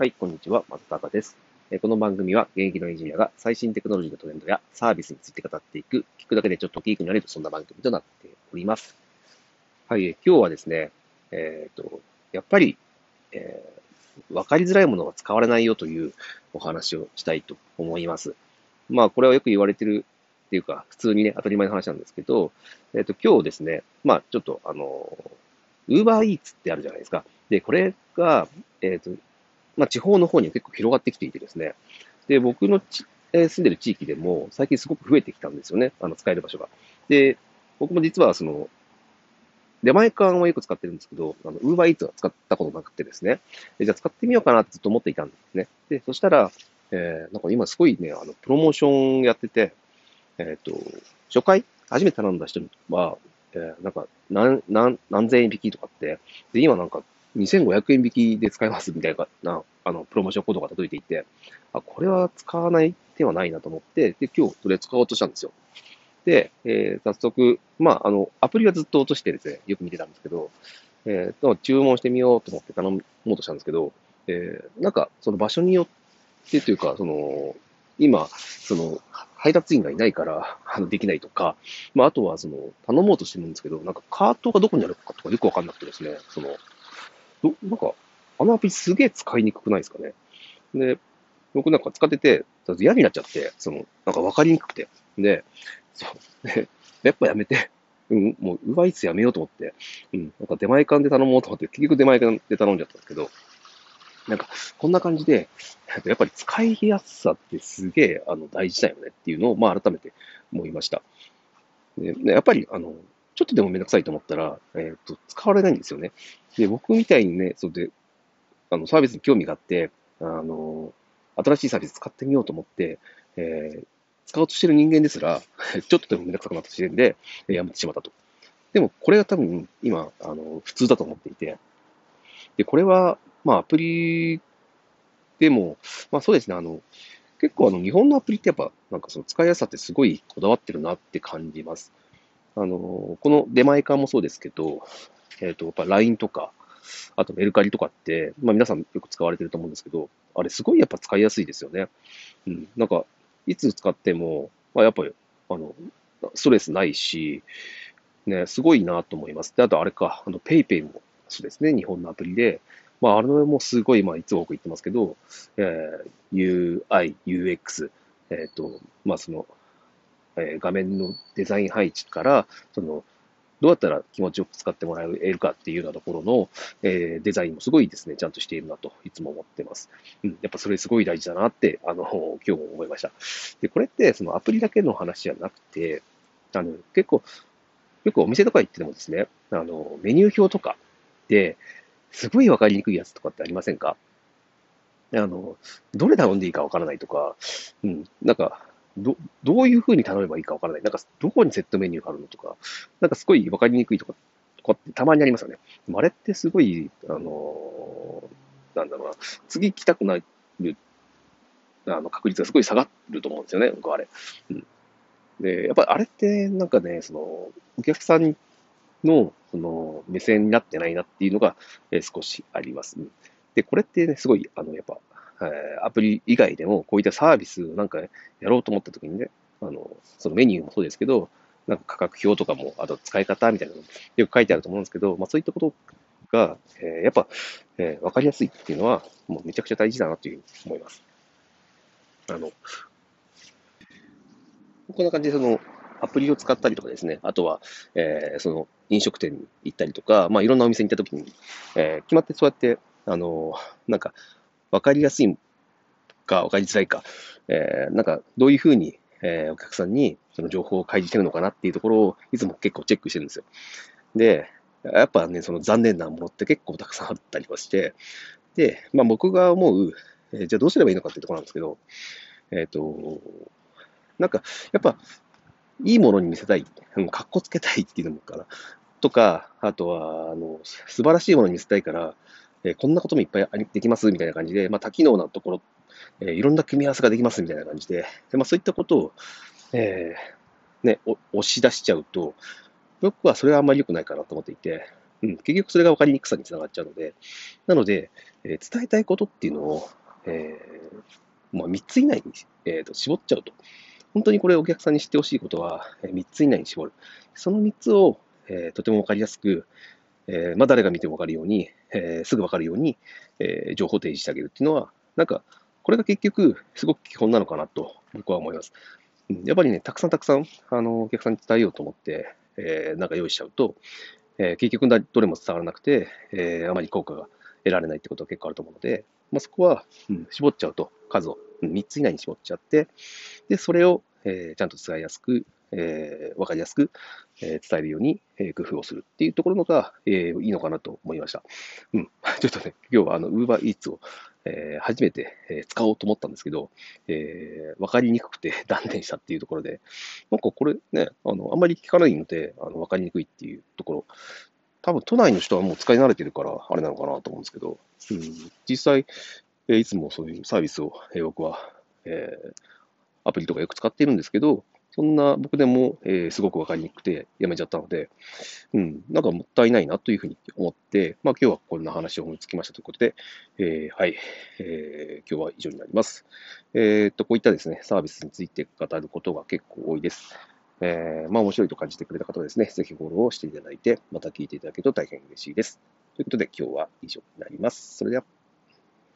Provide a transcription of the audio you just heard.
はい、こんにちは。松高です。この番組は現役のエンジニアが最新テクノロジーのトレンドやサービスについて語っていく、聞くだけでちょっとキークになれる、そんな番組となっております。はい、今日はですね、えっ、ー、と、やっぱり、えー、わかりづらいものが使われないよというお話をしたいと思います。まあ、これはよく言われてるっていうか、普通にね、当たり前の話なんですけど、えっ、ー、と、今日ですね、まあ、ちょっと、あの、ウーバーイーツってあるじゃないですか。で、これが、えっ、と、まあ、地方の方に結構広がってきていてですね、で、僕の、えー、住んでる地域でも最近すごく増えてきたんですよね、あの、使える場所が。で、僕も実はその、出前館はよく使ってるんですけど、あの、ウーバーイーツは使ったことなくてですね、じゃあ使ってみようかなってずっと思っていたんですね。で、そしたら、えー、なんか今すごいね、あの、プロモーションやってて、えっ、ー、と、初回、初めて頼んだ人は、えー、なんか、何、何、何千円引きとかって、で、今なんか、2500円引きで使えますみたいな、あの、プロモーションコードが届いていて、あ、これは使わない手はないなと思って、で、今日それ使おうとしたんですよ。で、えー、早速、まあ、あの、アプリはずっと落としてですね、よく見てたんですけど、えー、と、注文してみようと思って頼もうとしたんですけど、えー、なんか、その場所によってというか、その、今、その、配達員がいないから、あの、できないとか、まあ、あとは、その、頼もうとしてるんですけど、なんか、カートがどこにあるかとかよくわかんなくてですね、その、ど、なんか、あのアプリすげえ使いにくくないですかね？で、僕なんか使ってて、嫌になっちゃって、その、なんかわかりにくくて。で、そう。で、やっぱやめて、うん、もう、ウバイツやめようと思って、うん、なんか出前館で頼もうと思って、結局出前館で頼んじゃったんですけど、なんか、こんな感じで、やっぱり使いやすさってすげえ、あの、大事だよねっていうのを、まあ、改めて思いました。でやっぱり、あの、ちょっとでもめんどくさいと思ったら、えっ、ー、と、使われないんですよね。で、僕みたいにね、そうで、あの、サービスに興味があって、あの、新しいサービス使ってみようと思って、えー、使おうとしてる人間ですら、ちょっとでもめんどくさくなった時点で、やめてしまったと。でも、これが多分、今、あの、普通だと思っていて、で、これは、まあ、アプリでも、まあそうですね、あの、結構あの、日本のアプリってやっぱ、なんかその使いやすさってすごいこだわってるなって感じます。あの、この出前館もそうですけど、えっ、ー、と、やっぱ LINE とか、あとメルカリとかって、まあ皆さんよく使われてると思うんですけど、あれすごいやっぱ使いやすいですよね。うん。なんか、いつ使っても、まあやっぱり、あの、ストレスないし、ね、すごいなと思います。で、あとあれか、あの、PayPay もそうですね、日本のアプリで、まあ、あれもすごい、まあ、いつも僕言ってますけど、えー、UI、UX、えっ、ー、と、まあ、その、え、画面のデザイン配置から、その、どうやったら気持ちよく使ってもらえるかっていうようなところの、えー、デザインもすごいですね、ちゃんとしているなといつも思ってます。うん、やっぱそれすごい大事だなって、あの、今日も思いました。で、これってそのアプリだけの話じゃなくて、あの、結構、よくお店とか行ってもですね、あの、メニュー表とかで、すごいわかりにくいやつとかってありませんか？あの、どれ頼んでいいかわからないとか、うん、なんか、ど、どういう風に頼めばいいかわからない。なんか、どこにセットメニューがあるのとか、なんかすごいわかりにくいとか、とかってたまにありますよね。あれってすごい、あのなんだろうな、次来たくなる、あの、確率がすごい下がると思うんですよね、僕はあれ。うん。で、やっぱあれってなんかね、その、お客さんの、その、目線になってないなっていうのが、えー、少しあります、で、これってね、すごい、あの、やっぱ、え、アプリ以外でも、こういったサービスをなんかやろうと思った時にね、あの、そのメニューもそうですけど、なんか価格表とかも、あと使い方みたいなのもよく書いてあると思うんですけど、まあそういったことが、えー、やっぱ、えー、わかりやすいっていうのは、もうめちゃくちゃ大事だなというふうに思います。あの、こんな感じで、その、アプリを使ったりとかですね、あとは、えー、その飲食店に行ったりとか、まあ、いろんなお店に行った時に、えー、決まってそうやって、あの、なんか、わかりやすいか、わかりづらいか、えー、なんか、どういうふうに、えー、お客さんにその情報を開示してるのかなっていうところを、いつも結構チェックしてるんですよ。で、やっぱね、その残念なものって結構たくさんあったりはして、で、まあ僕が思う、えー、じゃあどうすればいいのかっていうところなんですけど、えっ、ー、と、なんか、やっぱ、いいものに見せたい、かっこつけたいっていうのもかな。とか、あとは、あの、素晴らしいものに見せたいから、え、こんなこともいっぱいできますみたいな感じで、まあ、多機能なところ、え、いろんな組み合わせができますみたいな感じで、でまあ、そういったことを、えー、ね、押し出しちゃうと、僕はそれはあんまり良くないかなと思っていて、うん、結局それが分かりにくさにつながっちゃうので、なので、えー、伝えたいことっていうのを、えー、まあ、3つ以内に、えーと、絞っちゃうと。本当にこれお客さんに知ってほしいことは、え3つ以内に絞る。その3つを、え、とても分かりやすく、えまあ、誰が見ても分かるように、えすぐ分かるように、え情報提示してあげるっていうのは、なんか、これが結局、すごく基本なのかなと僕は思います。やっぱりね、たくさんたくさん、あの、お客さんに伝えようと思って、えー、なんか用意しちゃうと、えー、結局どれも伝わらなくて、えー、あまり効果が得られないってことは結構あると思うので、まあ、そこは、うん、絞っちゃうと、数を、うん、3つ以内に絞っちゃって、で、それを、えー、ちゃんと伝えやすく、えー、わかりやすく、えー、伝えるように、えー、工夫をするっていうところのが、えー、いいのかなと思いました。うん。ちょっとね、今日はあの、Uber Eats を、えー、初めて、えー、使おうと思ったんですけど、えー、わかりにくくて 断念したっていうところで、なんかこれね、あの、あんまり聞かないので、あの、わかりにくいっていうところ、多分都内の人はもう使い慣れてるから、あれなのかなと思うんですけど、うん、実際、えー、いつもそういうサービスを、えー、僕は、えー、アプリとかよく使っているんですけど、そんな僕でも、えー、すごくわかりにくくてやめちゃったので、うん、なんかもったいないなというふうに思って、まあ今日はこんな話を思いつきましたということで、えー、はい、えー、今日は以上になります。えー、っと、こういったですね、サービスについて語ることが結構多いです。えー、まあ面白いと感じてくれた方はですね、ぜひフォローをしていただいて、また聞いていただけると大変嬉しいです。ということで今日は以上になります。それでは。